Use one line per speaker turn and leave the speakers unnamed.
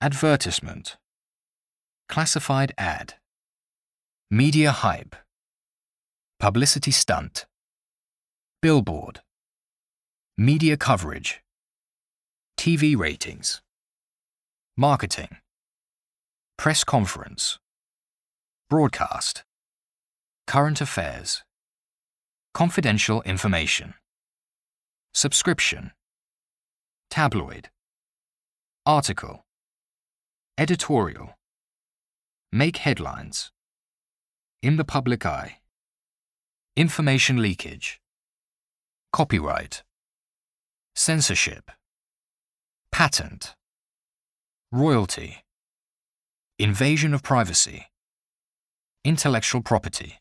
Advertisement. Classified ad. Media hype. Publicity stunt. Billboard. Media coverage. TV ratings. Marketing. Press conference. Broadcast. Current affairs. Confidential information. Subscription. Tabloid. Article. Editorial. Make headlines. In the public eye. Information leakage. Copyright. Censorship. Patent. Royalty. Invasion of privacy. Intellectual property.